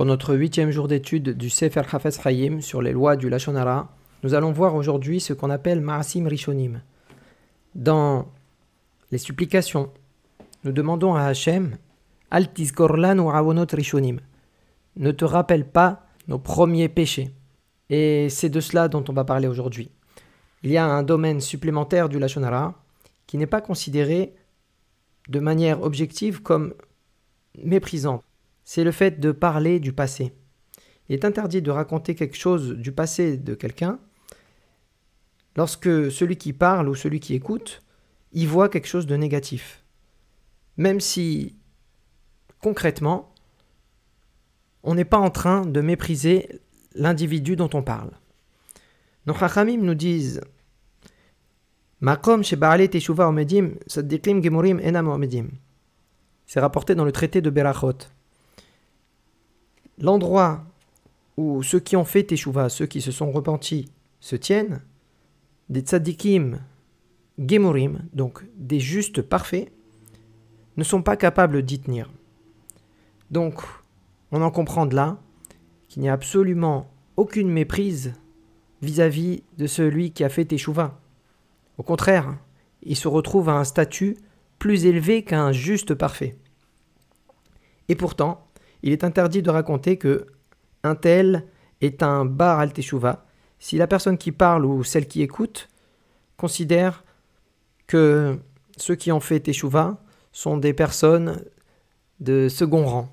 Pour notre huitième jour d'étude du Sefer Hafez Chaim sur les lois du Lachonara, nous allons voir aujourd'hui ce qu'on appelle Maasim Rishonim. Dans les supplications, nous demandons à Hachem Altis Korlan ou Avonot Rishonim. Ne te rappelle pas nos premiers péchés. Et c'est de cela dont on va parler aujourd'hui. Il y a un domaine supplémentaire du Lachonara qui n'est pas considéré de manière objective comme méprisant c'est le fait de parler du passé. Il est interdit de raconter quelque chose du passé de quelqu'un lorsque celui qui parle ou celui qui écoute y voit quelque chose de négatif. Même si, concrètement, on n'est pas en train de mépriser l'individu dont on parle. Nos Chachamim nous disent. C'est rapporté dans le traité de Berachot l'endroit où ceux qui ont fait Teshuvah, ceux qui se sont repentis, se tiennent, des tzadikim gemurim, donc des justes parfaits, ne sont pas capables d'y tenir. Donc, on en comprend de là qu'il n'y a absolument aucune méprise vis-à-vis de celui qui a fait Teshuvah. Au contraire, il se retrouve à un statut plus élevé qu'un juste parfait. Et pourtant, il est interdit de raconter que un tel est un bar al teshuva si la personne qui parle ou celle qui écoute considère que ceux qui ont fait teshuva sont des personnes de second rang.